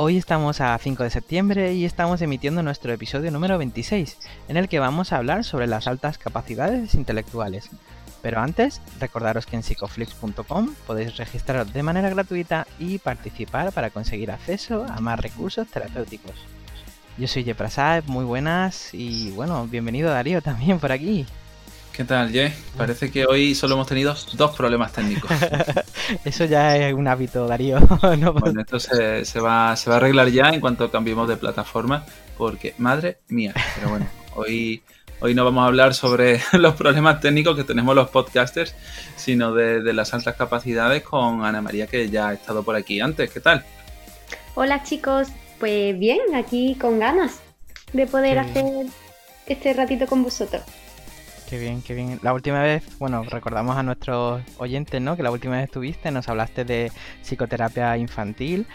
Hoy estamos a 5 de septiembre y estamos emitiendo nuestro episodio número 26, en el que vamos a hablar sobre las altas capacidades intelectuales. Pero antes, recordaros que en psicoflix.com podéis registraros de manera gratuita y participar para conseguir acceso a más recursos terapéuticos. Yo soy Jeprasad, muy buenas y bueno, bienvenido Darío también por aquí. ¿Qué tal, Ye? Parece que hoy solo hemos tenido dos problemas técnicos. Eso ya es un hábito, Darío. Bueno, esto se, va, se va a arreglar ya en cuanto cambiemos de plataforma, porque, madre mía, pero bueno, hoy, hoy no vamos a hablar sobre los problemas técnicos que tenemos los podcasters, sino de, las altas capacidades con Ana María, que ya ha estado por aquí antes. ¿Qué tal? Hola chicos, pues bien, aquí con ganas de poder hacer este ratito con vosotros. Qué bien, qué bien. La última vez, bueno, recordamos a nuestros oyentes, ¿no? Que la última vez estuviste, nos hablaste de psicoterapia infantil.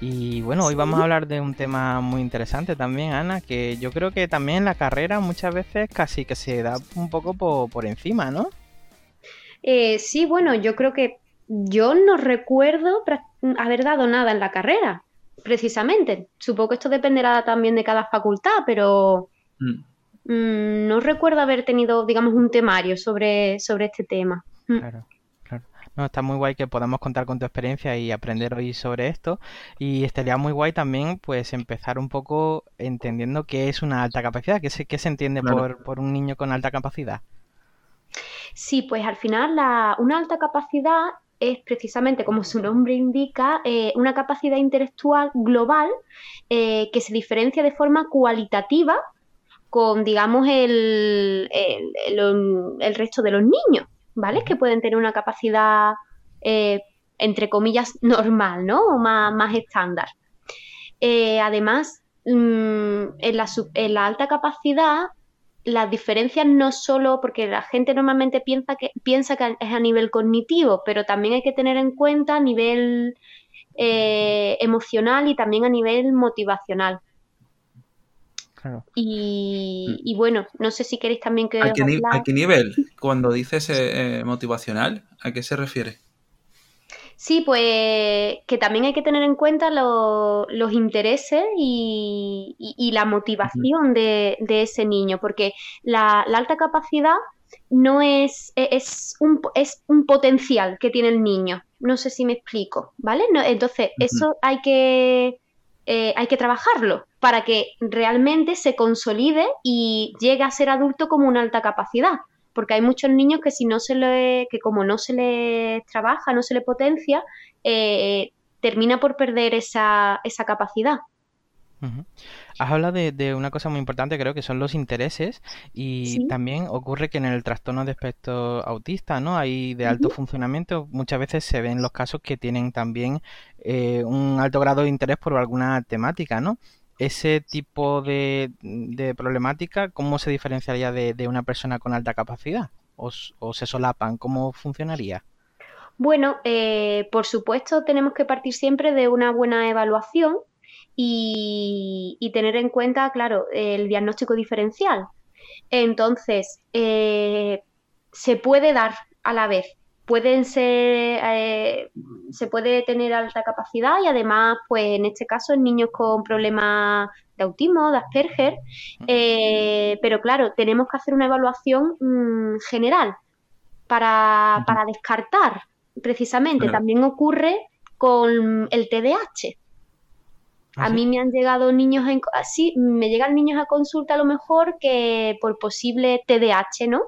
Y bueno, hoy vamos a hablar de un tema muy interesante también, Ana, que yo creo que también en la carrera muchas veces casi que se da un poco por, encima, ¿no? Eh, sí, bueno, yo creo que yo no recuerdo haber dado nada en la carrera, precisamente. Supongo que esto dependerá también de cada facultad, pero... Mm. Mm, no recuerdo haber tenido, digamos, un temario sobre, sobre este tema. Mm. Claro. claro. No, está muy guay que podamos contar con tu experiencia y aprender hoy sobre esto. Y estaría muy guay también, pues, empezar un poco entendiendo qué es una alta capacidad, qué se, qué se entiende por, por, un niño con alta capacidad. Sí, pues al final la, una alta capacidad es precisamente, como su nombre indica, eh, una capacidad intelectual global eh, que se diferencia de forma cualitativa con, digamos, el, el, resto de los niños, ¿vale? Que pueden tener una capacidad, eh, entre comillas, normal, ¿no? O más, más estándar. Eh, además, mm, en, la, en la alta capacidad las diferencias no solo porque la gente normalmente piensa que, piensa que es a nivel cognitivo, pero también hay que tener en cuenta a nivel eh, emocional y también a nivel motivacional. Y, bueno, no sé si queréis también que... ¿A qué, nivel? Cuando dices eh, motivacional, ¿a qué se refiere? Sí, pues que también hay que tener en cuenta los intereses y, la motivación de, ese niño, porque la, alta capacidad no es, e, es, un, es un potencial que tiene el niño. No sé si me explico, ¿vale? entonces, eso hay que, eh, hay que trabajarlo para que realmente se consolide y llegue a ser adulto como una alta capacidad. Porque hay muchos niños que si no se le, que como no se les trabaja, no se le potencia, eh, termina por perder esa, esa capacidad. Has hablado de, una cosa muy importante, creo que son los intereses, y también ocurre que en el trastorno de espectro autista, ¿no? Hay de alto funcionamiento, muchas veces se ven los casos que tienen también eh, un alto grado de interés por alguna temática, ¿no? Ese tipo de, problemática, ¿cómo se diferenciaría de, una persona con alta capacidad? ¿O, se solapan? ¿Cómo funcionaría? Bueno, eh, por supuesto tenemos que partir siempre de una buena evaluación y, tener en cuenta, claro, el diagnóstico diferencial. Entonces, eh, se puede dar a la vez. Pueden ser, eh, se puede tener alta capacidad y además, pues en este caso, en niños con problemas de autismo, de Asperger, eh, pero claro, tenemos que hacer una evaluación mm, general para, para, descartar, precisamente. También ocurre con el TDAH. A mí me han llegado niños, en, así, me llegan niños a consulta a lo mejor que por posible TDAH, ¿no?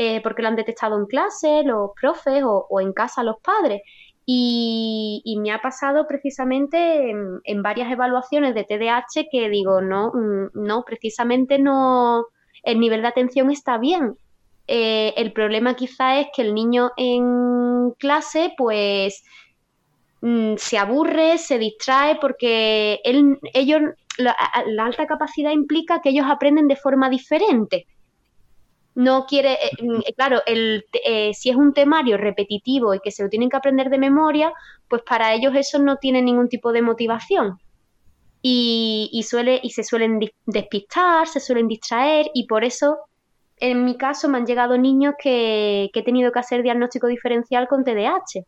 Eh, porque lo han detectado en clase, los profes o, en casa los padres. Y, me ha pasado precisamente en, varias evaluaciones de TDAH que digo, no, mm, no, precisamente no, el nivel de atención está bien. Eh, el problema quizá es que el niño en clase, pues mm, se aburre, se distrae porque él, ellos, la, alta capacidad implica que ellos aprenden de forma diferente. No quiere, eh, mm, claro, el, eh, si es un temario repetitivo y que se lo tienen que aprender de memoria, pues para ellos eso no tiene ningún tipo de motivación. Y, suele, y se suelen despistar, se suelen distraer y por eso en mi caso me han llegado niños que, he tenido que hacer diagnóstico diferencial con TDAH.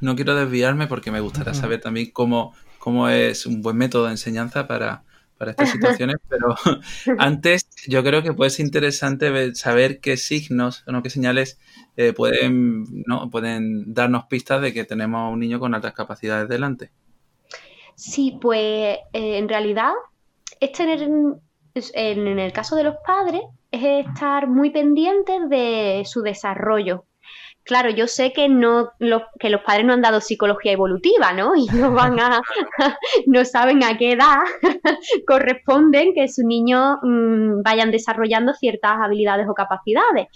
No quiero desviarme porque me gustaría saber también cómo, cómo es un buen método de enseñanza para, estas situaciones, pero antes yo creo que puede ser interesante saber qué signos o qué señales eh, pueden, ¿no? pueden darnos pistas de que tenemos un niño con altas capacidades delante. Sí, pues eh, en realidad es tener, en el caso de los padres, es estar muy pendientes de su desarrollo. Claro, yo sé que no que los padres no han dado psicología evolutiva, ¿no? Y no van a no saben a qué edad corresponden que sus niños mm, vayan desarrollando ciertas habilidades o capacidades.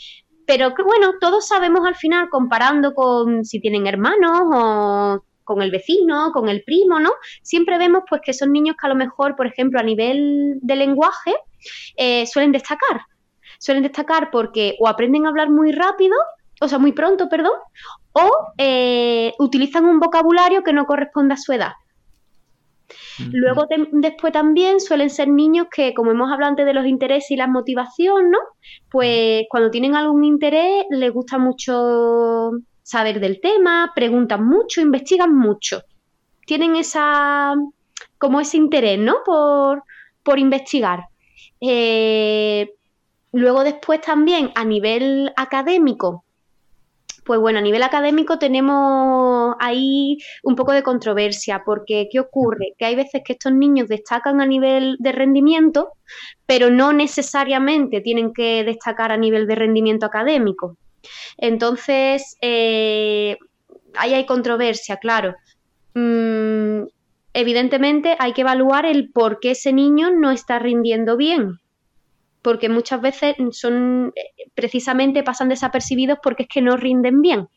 Pero que bueno, todos sabemos al final comparando con si tienen hermanos o con el vecino, con el primo, ¿no? Siempre vemos pues que son niños que a lo mejor, por ejemplo, a nivel de lenguaje eh, suelen destacar suelen destacar porque o aprenden a hablar muy rápido, o sea, muy pronto, perdón, o eh, utilizan un vocabulario que no corresponde a su edad. Luego después también suelen ser niños que, como hemos hablado antes de los intereses y la motivación, ¿no? Pues cuando tienen algún interés les gusta mucho saber del tema, preguntan mucho, investigan mucho. Tienen esa, como ese interés, ¿no? Por, por investigar. Eh, Luego después también a nivel académico, pues bueno, a nivel académico tenemos ahí un poco de controversia, porque ¿qué ocurre? Que hay veces que estos niños destacan a nivel de rendimiento, pero no necesariamente tienen que destacar a nivel de rendimiento académico. Entonces, eh, ahí hay controversia, claro. Mm, evidentemente hay que evaluar el por qué ese niño no está rindiendo bien porque muchas veces son precisamente pasan desapercibidos porque es que no rinden bien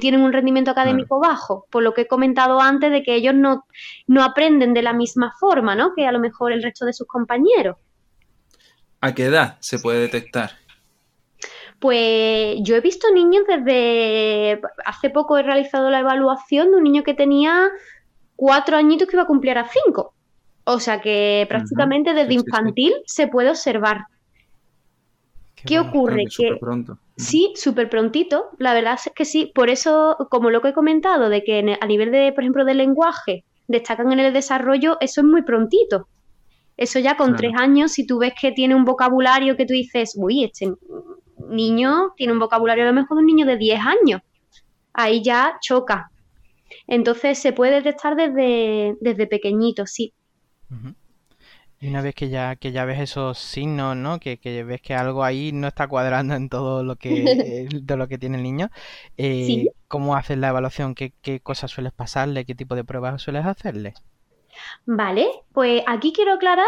tienen un rendimiento académico bajo, por lo que he comentado antes de que ellos no, no aprenden de la misma forma, ¿no? Que a lo mejor el resto de sus compañeros. ¿A qué edad se puede detectar? Pues yo he visto niños desde hace poco he realizado la evaluación de un niño que tenía cuatro añitos que iba a cumplir a cinco. O sea que prácticamente desde infantil se puede observar. ¿Qué ocurre? Que pronto. Sí, súper prontito. La verdad es que sí. Por eso, como lo que he comentado, de que a nivel de, por ejemplo, del lenguaje, destacan en el desarrollo, eso es muy prontito. Eso ya con tres años, si tú ves que tiene un vocabulario que tú dices, uy, este niño tiene un vocabulario a lo mejor de un niño de 10 años. Ahí ya choca. Entonces se puede detectar desde, desde pequeñito, sí. Y una vez que ya, que ya ves esos signos, ¿no? Que, ves que algo ahí no está cuadrando en todo lo que, de lo que tiene el niño, eh, ¿cómo haces la evaluación? ¿Qué, cosas sueles pasarle? ¿Qué tipo de pruebas sueles hacerle? Vale, pues aquí quiero aclarar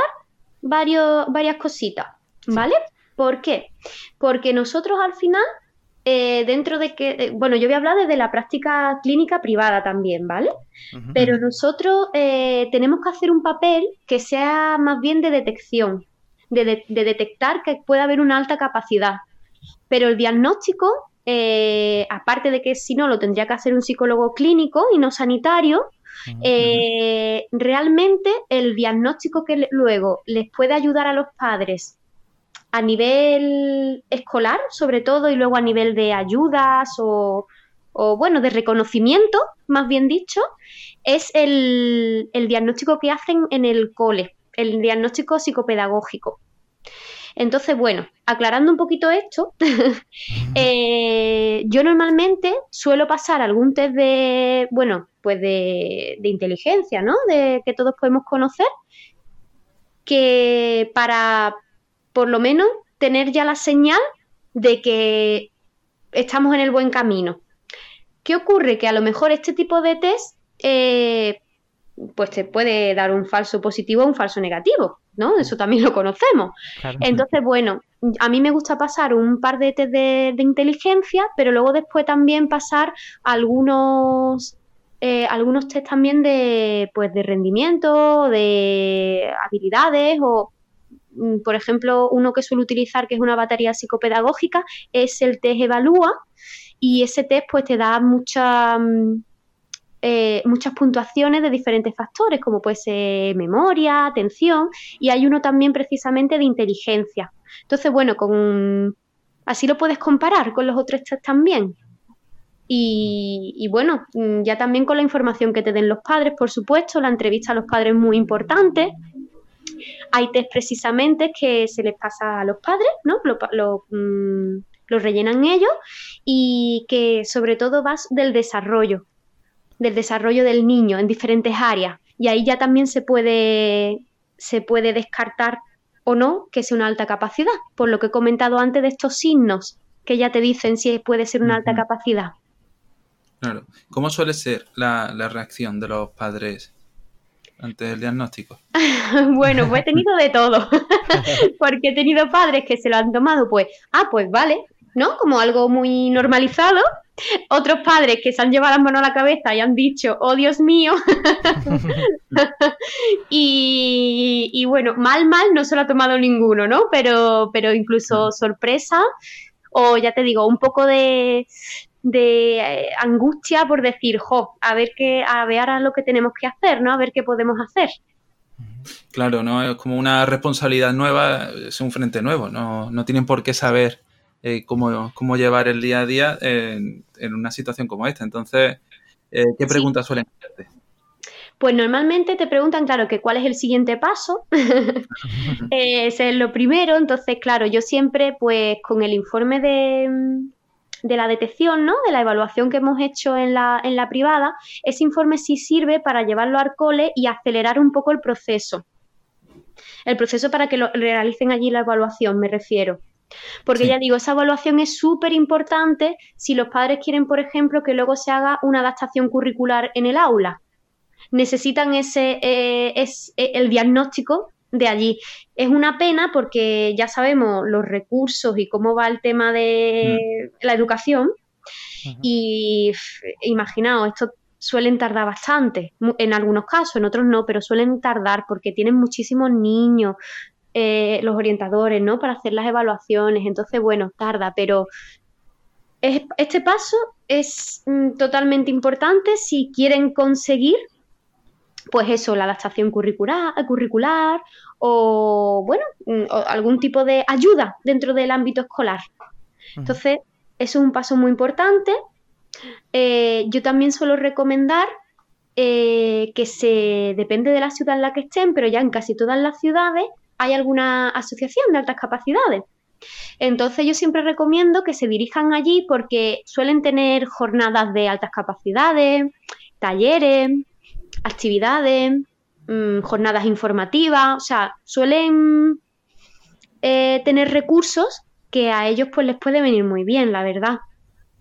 varios, varias cositas, ¿vale? ¿Por qué? Porque nosotros al final eh, dentro de que, eh, bueno, yo voy a hablar desde la práctica clínica privada también, ¿vale? Pero nosotros eh, tenemos que hacer un papel que sea más bien de detección, de, detectar que puede haber una alta capacidad. Pero el diagnóstico, aparte de que si no lo tendría que hacer un psicólogo clínico y no sanitario, realmente el diagnóstico que luego les puede ayudar a los padres a nivel escolar, sobre todo, y luego a nivel de ayudas o, bueno, de reconocimiento, más bien dicho, es el, diagnóstico que hacen en el cole, el diagnóstico psicopedagógico. Entonces, bueno, aclarando un poquito esto, eh, yo normalmente suelo pasar algún test de, bueno, pues de, de, inteligencia, ¿no? De que todos podemos conocer, que para, por lo menos tener ya la señal de que estamos en el buen camino. ¿Qué ocurre? Que a lo mejor este tipo de test eh, pues te puede dar un falso positivo o un falso negativo, ¿no? Eso también lo conocemos. Entonces, bueno, a mí me gusta pasar un par de test de, inteligencia, pero luego después también pasar algunos eh, algunos test también de, pues, de rendimiento, de habilidades o, por ejemplo, uno que suelo utilizar que es una batería psicopedagógica es el test Evalúa y ese test pues te da mucha, mm, eh, muchas puntuaciones de diferentes factores, como puede ser memoria, atención, y hay uno también precisamente de inteligencia. Entonces, bueno, con así lo puedes comparar con los otros test también. Y, bueno, mm, ya también con la información que te den los padres, por supuesto, la entrevista a los padres es muy importante. Hay test precisamente que se les pasa a los padres, ¿no? Lo, mm, lo rellenan ellos y que sobre todo vas del desarrollo, del desarrollo del niño en diferentes áreas. Y ahí ya también se puede, se puede descartar o no que sea una alta capacidad, por lo que he comentado antes de estos signos que ya te dicen si puede ser una alta capacidad. Claro. ¿Cómo suele ser la, reacción de los padres ante el diagnóstico? bueno, pues he tenido de todo, porque he tenido padres que se lo han tomado, pues, ah, pues vale, ¿no? Como algo muy normalizado. Otros padres que se han llevado las manos a la cabeza y han dicho, oh Dios mío. y, bueno, mal, mal no se lo ha tomado ninguno, ¿no? Pero, pero incluso sorpresa o ya te digo, un poco de, de eh, angustia por decir, jo, a ver qué, a ver ahora lo que tenemos que hacer, ¿no? A ver qué podemos hacer. Claro, ¿no? Es como una responsabilidad nueva, es un frente nuevo, no, no tienen por qué saber eh, cómo, cómo, llevar el día a día en, una situación como esta. Entonces, eh, ¿qué preguntas suelen hacerte? Pues normalmente te preguntan, claro, que cuál es el siguiente paso. Ese es lo primero. Entonces, claro, yo siempre, pues, con el informe de, de la detección, ¿no? De la evaluación que hemos hecho en la, en la privada, ese informe sí sirve para llevarlo al cole y acelerar un poco el proceso. El proceso para que lo realicen allí la evaluación, me refiero. Porque ya digo, esa evaluación es súper importante si los padres quieren, por ejemplo, que luego se haga una adaptación curricular en el aula. Necesitan ese eh, es, eh, el diagnóstico de allí. Es una pena porque ya sabemos los recursos y cómo va el tema de mm. la educación. Y imaginaos, esto suelen tardar bastante, en algunos casos, en otros no, pero suelen tardar porque tienen muchísimos niños, eh, los orientadores, ¿no? Para hacer las evaluaciones. Entonces, bueno, tarda, pero este paso es mm, totalmente importante si quieren conseguir, pues eso, la adaptación curricular, curricular o, bueno, mm, algún tipo de ayuda dentro del ámbito escolar. Entonces, eso es un paso muy importante. Eh, yo también suelo recomendar eh, que se, depende de la ciudad en la que estén, pero ya en casi todas las ciudades hay alguna asociación de altas capacidades. Entonces yo siempre recomiendo que se dirijan allí porque suelen tener jornadas de altas capacidades, talleres, actividades, mm, jornadas informativas, o sea, suelen eh, tener recursos que a ellos pues les puede venir muy bien, la verdad.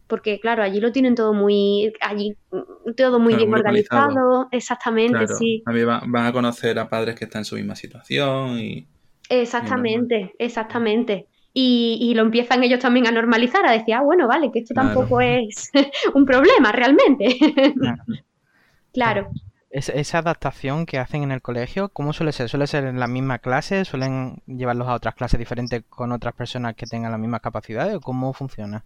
Porque claro, allí lo tienen todo muy, allí mm, todo muy bien organizado, exactamente, sí. También van, a conocer a padres que están en su misma situación y... Exactamente, exactamente. Y, lo empiezan ellos también a normalizar, a decir, ah, bueno, vale, que esto tampoco es un problema realmente. claro. Esa adaptación que hacen en el colegio, ¿cómo suele ser? ¿Suele ser en la misma clase? ¿Suelen llevarlos a otras clases diferentes con otras personas que tengan las mismas capacidades? ¿O cómo funciona?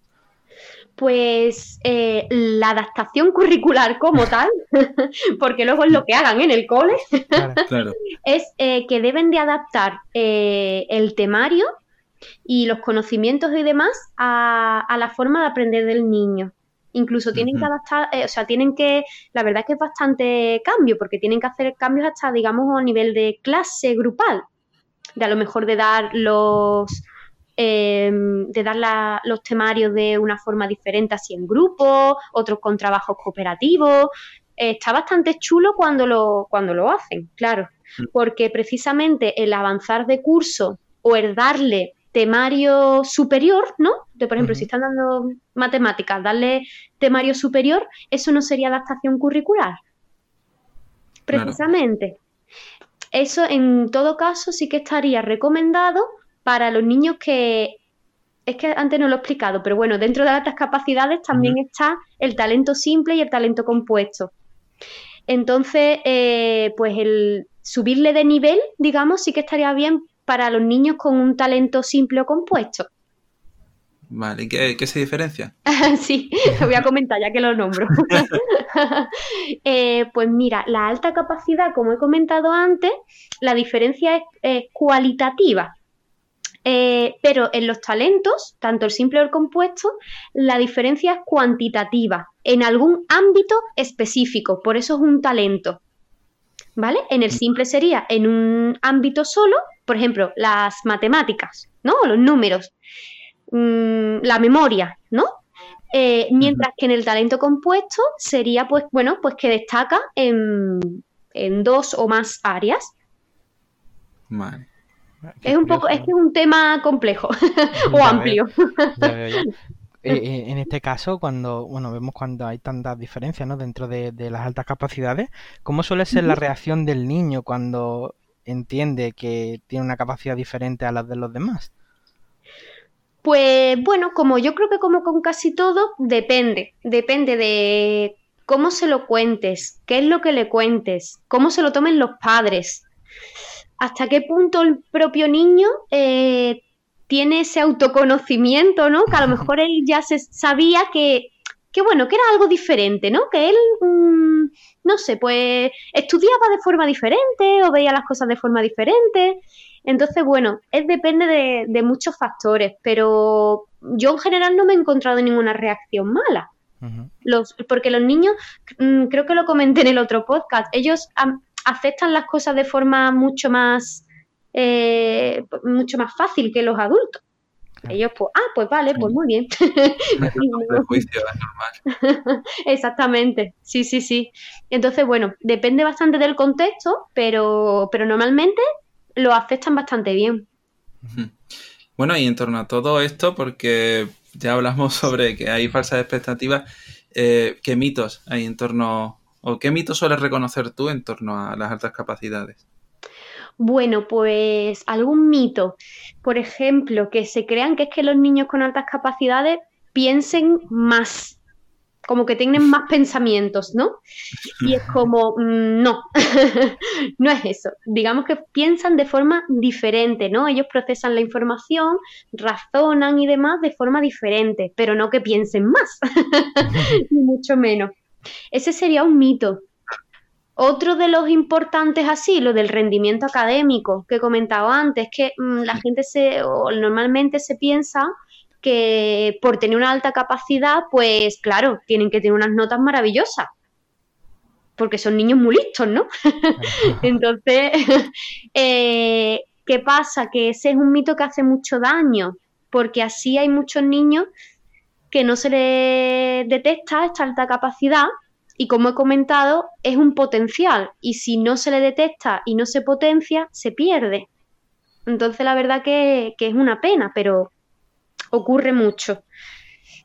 Pues eh, la adaptación curricular como tal, porque luego es lo que hagan en el cole, es eh, que deben de adaptar eh, el temario y los conocimientos y demás a, la forma de aprender del niño. Incluso tienen que adaptar, o sea, tienen que, la verdad es que es bastante cambio, porque tienen que hacer cambios hasta, digamos, a nivel de clase grupal, de a lo mejor de dar los, Em, de dar los temarios de una forma diferente, así en grupo, otros con trabajos cooperativos. está bastante chulo cuando lo, cuando lo hacen, claro, mm. porque precisamente el avanzar de curso o el darle temario superior, ¿no? De, por ejemplo, si están dando matemáticas, darle temario superior, eso no sería adaptación curricular. Precisamente. Eso en todo caso sí que estaría recomendado para los niños que es que antes no lo he explicado, pero bueno, dentro de altas capacidades también está el talento simple y el talento compuesto. Entonces, eh, pues el subirle de nivel, digamos, sí que estaría bien para los niños con un talento simple o compuesto. Vale, ¿y qué, se diferencia? sí, lo voy a comentar ya que lo nombro. Eh, pues mira, la alta capacidad, como he comentado antes, la diferencia es cualitativa. Eh, pero en los talentos, tanto el simple o el compuesto, la diferencia es cuantitativa, en algún ámbito específico, por eso es un talento. ¿Vale? En el simple sería en un ámbito solo, por ejemplo, las matemáticas, ¿no? Los números, mm, la memoria, ¿no? Eh, mientras que en el talento compuesto sería, pues, bueno, pues que destaca en, en dos o más áreas. Vale. Es un poco, es que es un tema complejo o amplio. Eh, eh, en este caso, cuando bueno vemos cuando hay tantas diferencias ¿no? dentro de, las altas capacidades, ¿cómo suele ser la reacción del niño cuando entiende que tiene una capacidad diferente a la de los demás? Pues bueno, como yo creo que como con casi todo, depende. Depende de cómo se lo cuentes, qué es lo que le cuentes, cómo se lo tomen los padres hasta qué punto el propio niño eh, tiene ese autoconocimiento, ¿no? Que a lo mejor él ya se sabía que, que bueno, que era algo diferente, ¿no? Que él, mm, no sé, pues estudiaba de forma diferente o veía las cosas de forma diferente. Entonces, bueno, es depende de, muchos factores, pero yo en general no me he encontrado ninguna reacción mala. los, porque los niños, mm, creo que lo comenté en el otro podcast, ellos aceptan las cosas de forma mucho más, eh, mucho más fácil que los adultos. Ellos, pues, ah, pues vale, pues muy bien. juicio es normal. Exactamente, sí, sí, sí. Entonces, bueno, depende bastante del contexto, pero, pero normalmente lo aceptan bastante bien. Bueno, y en torno a todo esto, porque ya hablamos sobre que hay falsas expectativas, eh, ¿qué mitos hay en torno ¿O qué mito sueles reconocer tú en torno a las altas capacidades? Bueno, pues algún mito. Por ejemplo, que se crean que es que los niños con altas capacidades piensen más, como que tienen más pensamientos, ¿no? Y es como, mm, no, no es eso. Digamos que piensan de forma diferente, ¿no? Ellos procesan la información, razonan y demás de forma diferente, pero no que piensen más, ni mucho menos. Ese sería un mito. Otro de los importantes así, lo del rendimiento académico que he comentado antes, que mm, la gente se, o normalmente se piensa que por tener una alta capacidad, pues claro, tienen que tener unas notas maravillosas, porque son niños muy listos, ¿no? Entonces, eh, ¿qué pasa? Que ese es un mito que hace mucho daño, porque así hay muchos niños que no se le detecta esta alta capacidad y como he comentado, es un potencial y si no se le detecta y no se potencia, se pierde. Entonces la verdad que, es una pena, pero ocurre mucho.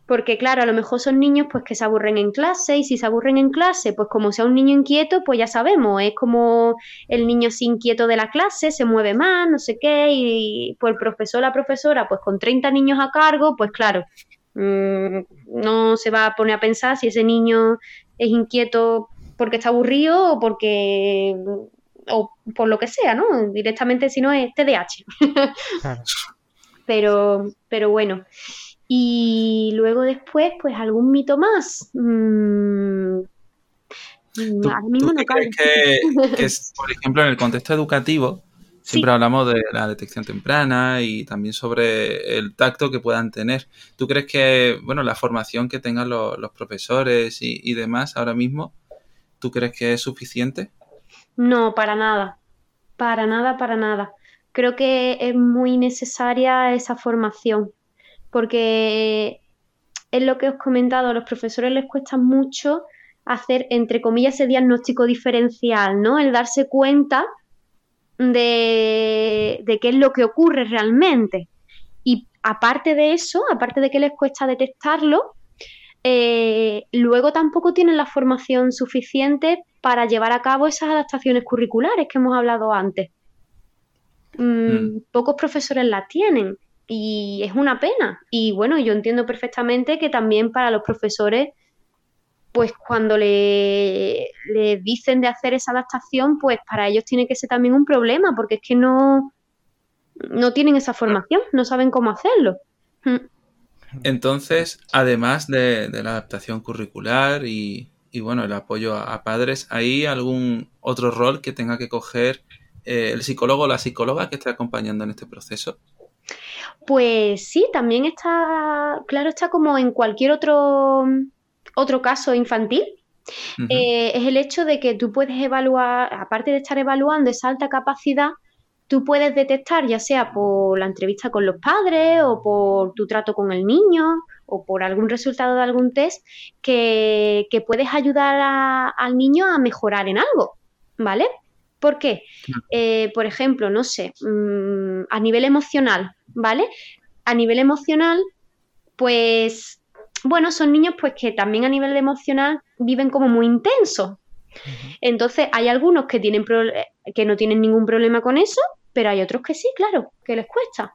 Porque claro, a lo mejor son niños pues que se aburren en clase y si se aburren en clase, pues como sea un niño inquieto, pues ya sabemos, es como el niño así inquieto de la clase, se mueve más, no sé qué, y pues el profesor, la profesora, pues con 30 niños a cargo, pues claro, Mm, no se va a poner a pensar si ese niño es inquieto porque está aburrido o porque o por lo que sea, ¿no? Directamente si no es TDAH. pero, pero bueno. Y luego después, pues algún mito más. Mm, mismo no crees que, que, por ejemplo, en el contexto educativo, Siempre hablamos de la detección temprana y también sobre el tacto que puedan tener. ¿Tú crees que, bueno, la formación que tengan los, profesores y, demás ahora mismo, ¿tú crees que es suficiente? No, para nada. Para nada, para nada. Creo que es muy necesaria esa formación, porque es lo que os he comentado, a los profesores les cuesta mucho hacer, entre comillas, ese diagnóstico diferencial, ¿no? El darse cuenta de, qué es lo que ocurre realmente. Y aparte de eso, aparte de que les cuesta detectarlo, eh, luego tampoco tienen la formación suficiente para llevar a cabo esas adaptaciones curriculares que hemos hablado antes. Mm, mm. Pocos profesores las tienen y es una pena. Y bueno, yo entiendo perfectamente que también para los profesores pues cuando le, le, dicen de hacer esa adaptación, pues para ellos tiene que ser también un problema, porque es que no, no tienen esa formación, no saben cómo hacerlo. Mm. Entonces, además de, la adaptación curricular y, bueno, el apoyo a, padres, ¿hay algún otro rol que tenga que coger eh, el psicólogo o la psicóloga que esté acompañando en este proceso? Pues sí, también está, claro, está como en cualquier otro, otro caso infantil. Eh, es el hecho de que tú puedes evaluar, aparte de estar evaluando esa alta capacidad, tú puedes detectar, ya sea por la entrevista con los padres o por tu trato con el niño o por algún resultado de algún test, que, puedes ayudar al niño a mejorar en algo, ¿vale? ¿Por qué? Eh, por ejemplo, no sé, mm, a nivel emocional, ¿vale? A nivel emocional, pues, bueno, son niños pues que también a nivel emocional viven como muy intensos. Entonces, hay algunos que, tienen que no tienen ningún problema con eso, pero hay otros que sí, claro, que les cuesta.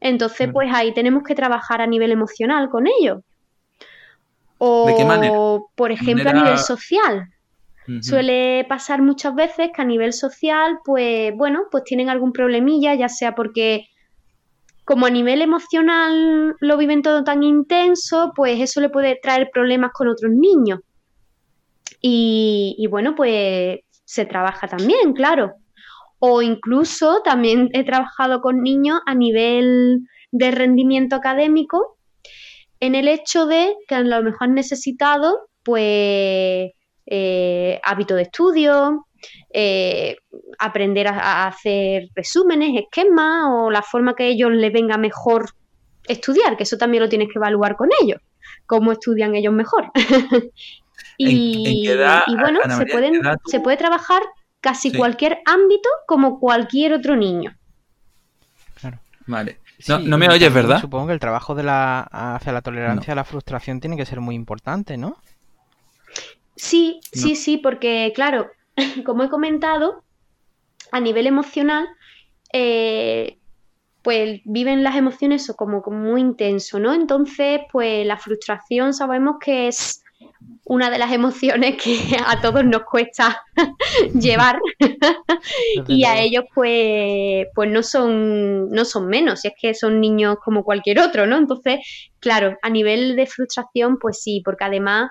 Entonces, pues ahí tenemos que trabajar a nivel emocional con ellos. O, por ejemplo, a nivel social. Suele pasar muchas veces que a nivel social, pues bueno, pues tienen algún problemilla, ya sea porque como a nivel emocional lo viven todo tan intenso, pues eso le puede traer problemas con otros niños. Y, bueno, pues se trabaja también, claro o incluso también he trabajado con niños a nivel de rendimiento académico en el hecho de que a lo mejor han necesitado pues eh, hábito de estudio, eh, aprender a, hacer resúmenes, esquemas o la forma que a ellos les venga mejor estudiar, que eso también lo tienes que evaluar con ellos, cómo estudian ellos mejor. y, bueno, se, pueden, se puede trabajar casi cualquier ámbito como cualquier otro niño. Claro. Vale. No, me oyes, ¿verdad? Supongo que el trabajo de la, hacia la tolerancia a la frustración tiene que ser muy importante, ¿no? Sí, sí, sí, porque claro, como he comentado, a nivel emocional, eh, pues viven las emociones como, como muy intenso, ¿no? Entonces, pues la frustración sabemos que es una de las emociones que a todos nos cuesta llevar y a ellos pues, pues no son, no son menos, si es que son niños como cualquier otro, ¿no? Entonces, claro, a nivel de frustración, pues sí, porque además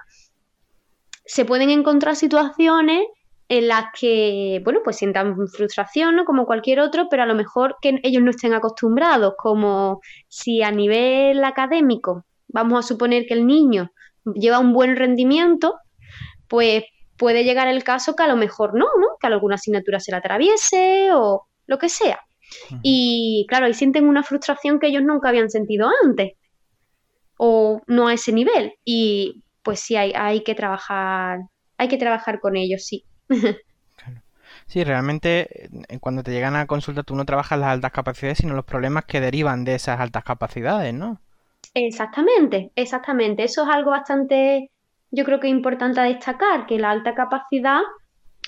se pueden encontrar situaciones en las que, bueno, pues sientan frustración, ¿no? Como cualquier otro, pero a lo mejor que ellos no estén acostumbrados, como si a nivel académico, vamos a suponer que el niño lleva un buen rendimiento, pues puede llegar el caso que a lo mejor no, ¿no? Que alguna asignatura se la atraviese o lo que sea. Y claro, ahí sienten una frustración que ellos nunca habían sentido antes o no a ese nivel. Y pues sí, hay, hay que trabajar, hay que trabajar con ellos, sí. Sí, realmente eh, cuando te llegan a consulta tú no trabajas las altas capacidades, sino los problemas que derivan de esas altas capacidades, ¿no? Exactamente, exactamente. Eso es algo bastante, yo creo que importante a destacar, que la alta capacidad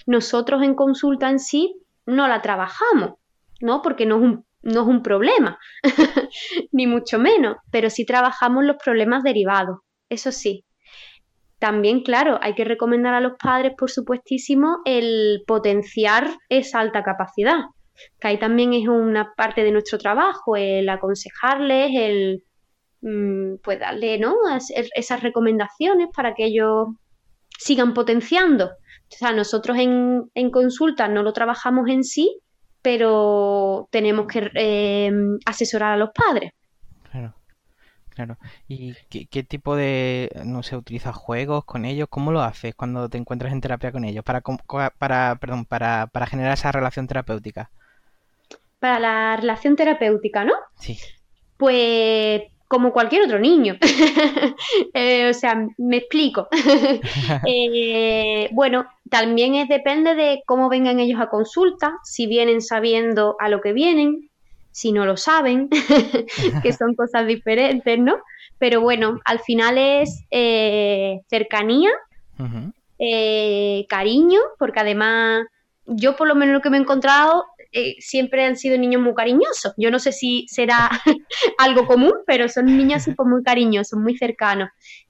nosotros en consulta en sí no la trabajamos, ¿no? Porque no es un, no es un problema, ni mucho menos, pero sí trabajamos los problemas derivados, eso sí. También, claro, hay que recomendar a los padres, por supuestísimo, el potenciar esa alta capacidad, que ahí también es una parte de nuestro trabajo, el aconsejarles, el Mm, pues darle ¿no? esas recomendaciones para que ellos sigan potenciando. O sea, nosotros en, en consulta no lo trabajamos en sí, pero tenemos que eh, asesorar a los padres. Claro. ¿Y qué, tipo de, no sé, utilizas juegos con ellos? ¿Cómo lo haces cuando te encuentras en terapia con ellos? Para, para, perdón, para, para generar esa relación terapéutica. Para la relación terapéutica, ¿no? Sí. Pues como cualquier otro niño. Eh, o sea, me explico. Eh, bueno, también es depende de cómo vengan ellos a consulta, si vienen sabiendo a lo que vienen, si no lo saben, que son cosas diferentes, ¿no? Pero bueno, al final es eh, cercanía, cariño, porque además yo por lo menos lo que me he encontrado eh, siempre han sido niños muy cariñosos. Yo no sé si será algo común, pero son niños muy cariñosos, muy cercanos.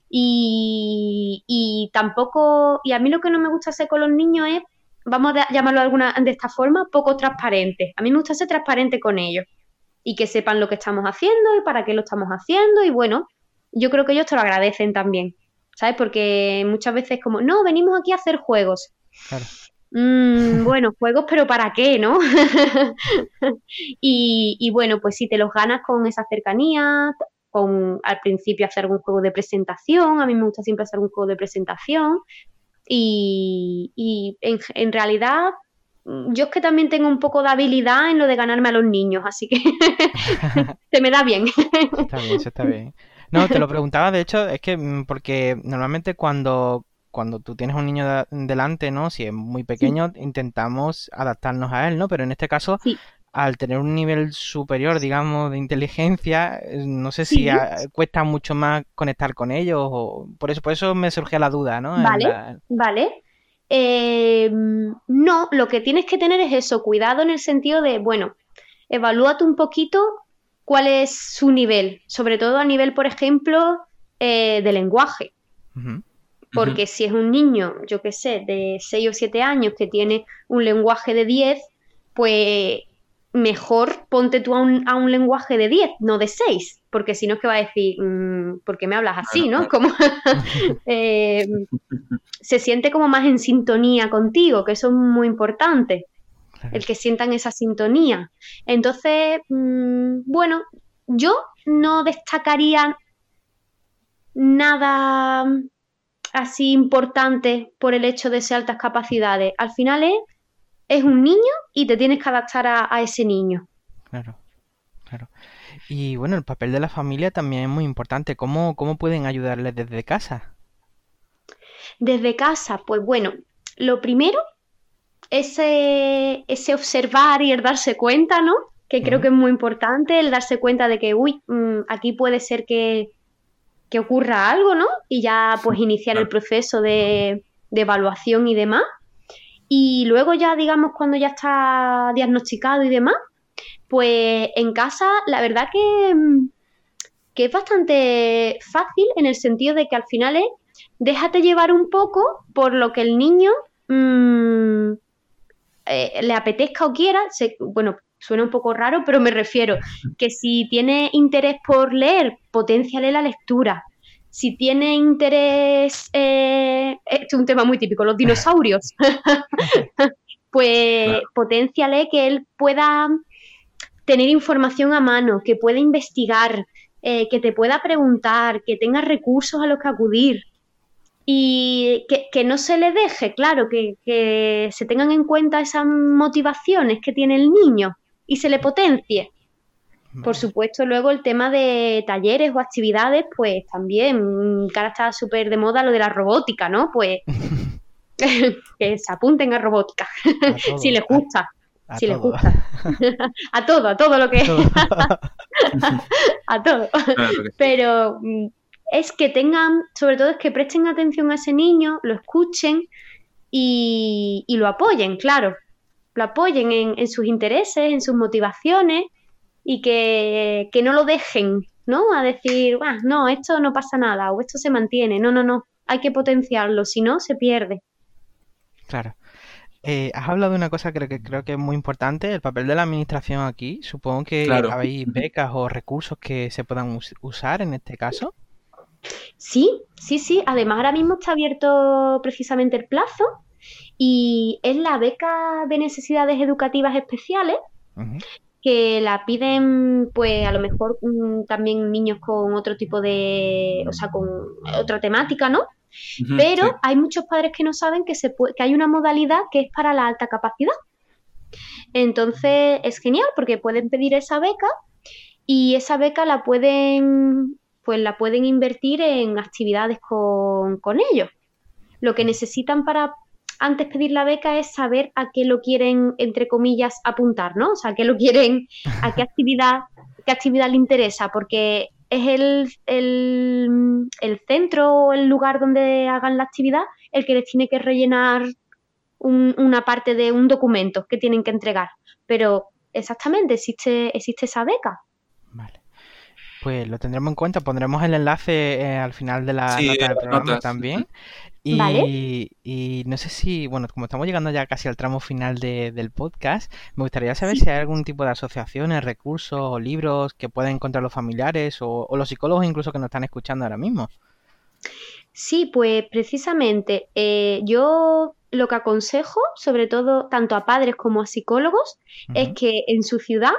Y, y tampoco, y a mí lo que no me gusta hacer con los niños es, vamos a llamarlo de alguna de esta forma, poco transparente. A mí me gusta ser transparente con ellos y que sepan lo que estamos haciendo y para qué lo estamos haciendo y bueno, yo creo que ellos te lo agradecen también, ¿sabes? Porque muchas veces como, no, venimos aquí a hacer juegos. Claro. Mm, bueno, juegos, pero ¿para qué, no? y, bueno, pues si te los ganas con esa cercanía, con al principio hacer algún juego de presentación, a mí me gusta siempre hacer un juego de presentación, y, y en, en, realidad yo es que también tengo un poco de habilidad en lo de ganarme a los niños, así que se me da bien. está bien, eso está bien. No, te lo preguntaba, de hecho, es que mm, porque normalmente cuando cuando tú tienes un niño delante, ¿no? Si es muy pequeño, intentamos adaptarnos a él, ¿no? Pero en este caso, al tener un nivel superior, digamos, de inteligencia, eh, no sé si cuesta mucho más conectar con ellos o por eso, por eso me surgía la duda, ¿no? Vale, vale. Eh, no, lo que tienes que tener es eso, cuidado en el sentido de, bueno, evalúate un poquito cuál es su nivel, sobre todo a nivel, por ejemplo, eh, de lenguaje. Porque si es un niño, yo qué sé, de 6 o 7 años que tiene un lenguaje de 10, pues mejor ponte tú a un, a un lenguaje de 10, no de 6, porque si no es que va a decir, mm, ¿por qué me hablas así, no? Como, eh, se siente como más en sintonía contigo, que eso es muy importante, el que sientan esa sintonía. Entonces, mm, bueno, yo no destacaría nada así importante por el hecho de ser altas capacidades. Al final es, es un niño y te tienes que adaptar a, ese niño. Claro, claro. Y bueno, el papel de la familia también es muy importante. ¿Cómo, cómo pueden ayudarles desde casa? Desde casa, pues bueno, lo primero ese, ese observar y el darse cuenta, ¿no? Que creo que es muy importante, el darse cuenta de que, uy, mm, aquí puede ser que, que ocurra algo, ¿no? Y ya pues iniciar el proceso de, evaluación y demás. Y luego ya, digamos, cuando ya está diagnosticado y demás, pues en casa la verdad que, que es bastante fácil en el sentido de que al final es déjate llevar un poco por lo que el niño mm, eh, le apetezca o quiera. bueno, suena un poco raro, pero me refiero que si tiene interés por leer, potenciale la lectura. Si tiene interés, eh, este es un tema muy típico, los dinosaurios, pues potenciale que él pueda tener información a mano, que pueda investigar, eh, que te pueda preguntar, que tenga recursos a los que acudir y que, no se le deje, claro, que, que, se tengan en cuenta esas motivaciones que tiene el niño y se le potencie. Por supuesto, luego el tema de talleres o actividades, pues también, que ahora está súper de moda lo de la robótica, ¿no? Pues que se apunten a robótica, si les gusta. si les gusta. a todo, a todo lo que... a todo. Pero mm, es que tengan, sobre todo es que presten atención a ese niño, lo escuchen y, y lo apoyen, claro lo apoyen en, sus intereses, en sus motivaciones y que, no lo dejen, ¿no? A decir, no, esto no pasa nada o esto se mantiene. No, no, no, hay que potenciarlo, si no, se pierde. Claro. Eh, has hablado de una cosa que creo que es muy importante, el papel de la administración aquí. Supongo que habéis becas o recursos que se puedan usar en este caso. Sí, sí, sí. Además, ahora mismo está abierto precisamente el plazo y es la beca de necesidades educativas especiales, que la piden, pues a lo mejor mm, también niños con otro tipo de, o sea, con otra temática, ¿no? Pero hay muchos padres que no saben que, se que hay una modalidad que es para la alta capacidad. Entonces es genial porque pueden pedir esa beca y esa beca la pueden, pues la pueden invertir en actividades con, con ellos. Lo que necesitan para antes pedir la beca es saber a qué lo quieren, entre comillas, apuntar, ¿no? O sea, a qué lo quieren, a qué actividad, qué actividad le interesa, porque es el, el, centro o el lugar donde hagan la actividad el que les tiene que rellenar una parte de un documento que tienen que entregar. Pero exactamente, existe, existe esa beca. Vale. Pues lo tendremos en cuenta, pondremos el enlace eh, al final de la Sí, nota del programa notas. también. Y, Vale. y no sé si, bueno, como estamos llegando ya casi al tramo final de- del podcast, me gustaría saber Sí. si hay algún tipo de asociaciones, recursos o libros que pueden encontrar los familiares o, o los psicólogos incluso que nos están escuchando ahora mismo. Sí, pues precisamente eh, yo lo que aconsejo, sobre todo tanto a padres como a psicólogos, es que en su ciudad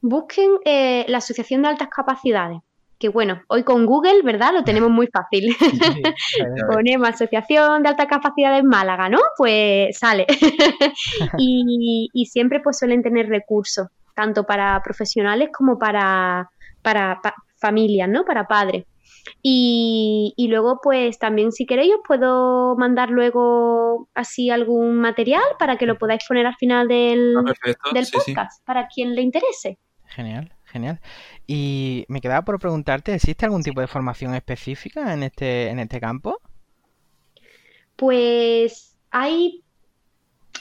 busquen eh, la Asociación de Altas Capacidades. Que bueno, hoy con Google, ¿verdad? Lo tenemos muy fácil. Sí, Ponemos Asociación de Altas Capacidades Málaga, ¿no? Pues sale. y, y siempre pues suelen tener recursos, tanto para profesionales como para, para pa- familias, ¿no? Para padres. Y, y luego, pues también si queréis, os puedo mandar luego así algún material para que lo podáis poner al final del, Ah, perfecto. del Sí, sí. podcast, para quien le interese. Genial, genial. Y me quedaba por preguntarte, ¿existe algún tipo de formación específica en este, en este campo? Pues hay,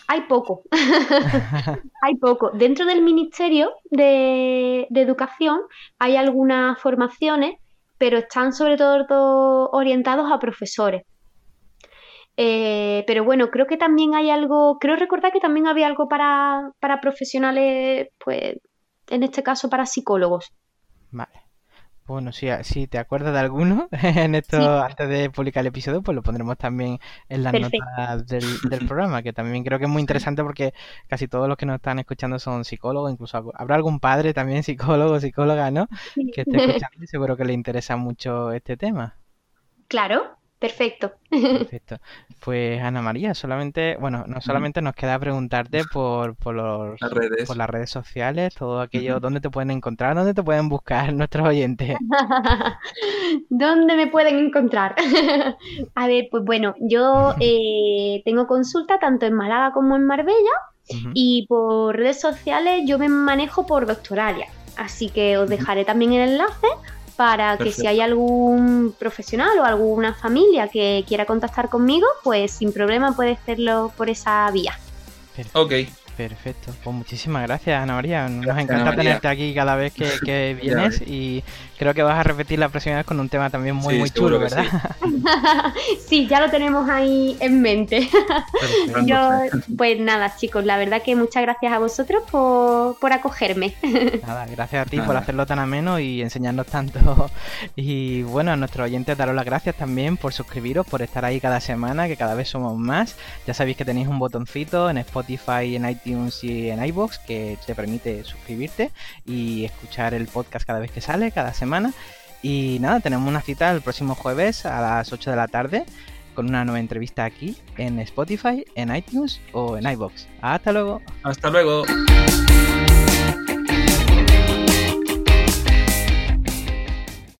hay poco. Hay poco. Dentro del Ministerio de, de Educación hay algunas formaciones, pero están sobre todo orientados a profesores. Eh, pero bueno, creo que también hay algo, creo recordar que también había algo para, para profesionales, pues en este caso para psicólogos. Vale. Bueno, si, si te acuerdas de alguno en esto Sí. antes de publicar el episodio, pues lo pondremos también en las Perfecto. notas del, del programa, que también creo que es muy interesante porque casi todos los que nos están escuchando son psicólogos, incluso habrá algún padre también psicólogo psicóloga, ¿no? Que esté escuchando y seguro que le interesa mucho este tema. Claro, perfecto. Perfecto. Pues Ana María, solamente, bueno, no solamente nos queda preguntarte por, por los, Las redes. por las redes sociales, todo aquello, dónde te pueden encontrar, dónde te pueden buscar nuestros oyentes. ¿Dónde me pueden encontrar? A ver, pues bueno, yo eh, tengo consulta tanto en Málaga como en Marbella y por redes sociales yo me manejo por Doctoralia. Así que os dejaré también el enlace para que si hay algún profesional o alguna familia que quiera contactar conmigo, pues sin problema puede hacerlo por esa vía. Ok. Perfecto, pues muchísimas gracias Ana María, nos Gracias, encanta María. tenerte aquí cada vez que, que vienes y creo que vas a repetir la próxima vez con un tema también muy Sí, muy chulo, ¿verdad? sí, ya lo tenemos ahí en mente. Perfecto. Yo, pues nada, chicos, la verdad que muchas gracias a vosotros por, por acogerme. Nada, gracias a ti por hacerlo tan ameno y enseñarnos tanto. Y bueno, a nuestros oyentes daros las gracias también por suscribiros, por estar ahí cada semana, que cada vez somos más. Ya sabéis que tenéis un botoncito en Spotify, en iTunes y en iBox que te permite suscribirte y escuchar el podcast cada vez que sale, cada semana. Y nada, tenemos una cita el próximo jueves a las 8 de la tarde con una nueva entrevista aquí en Spotify, en iTunes o en iBox. Hasta luego. Hasta luego.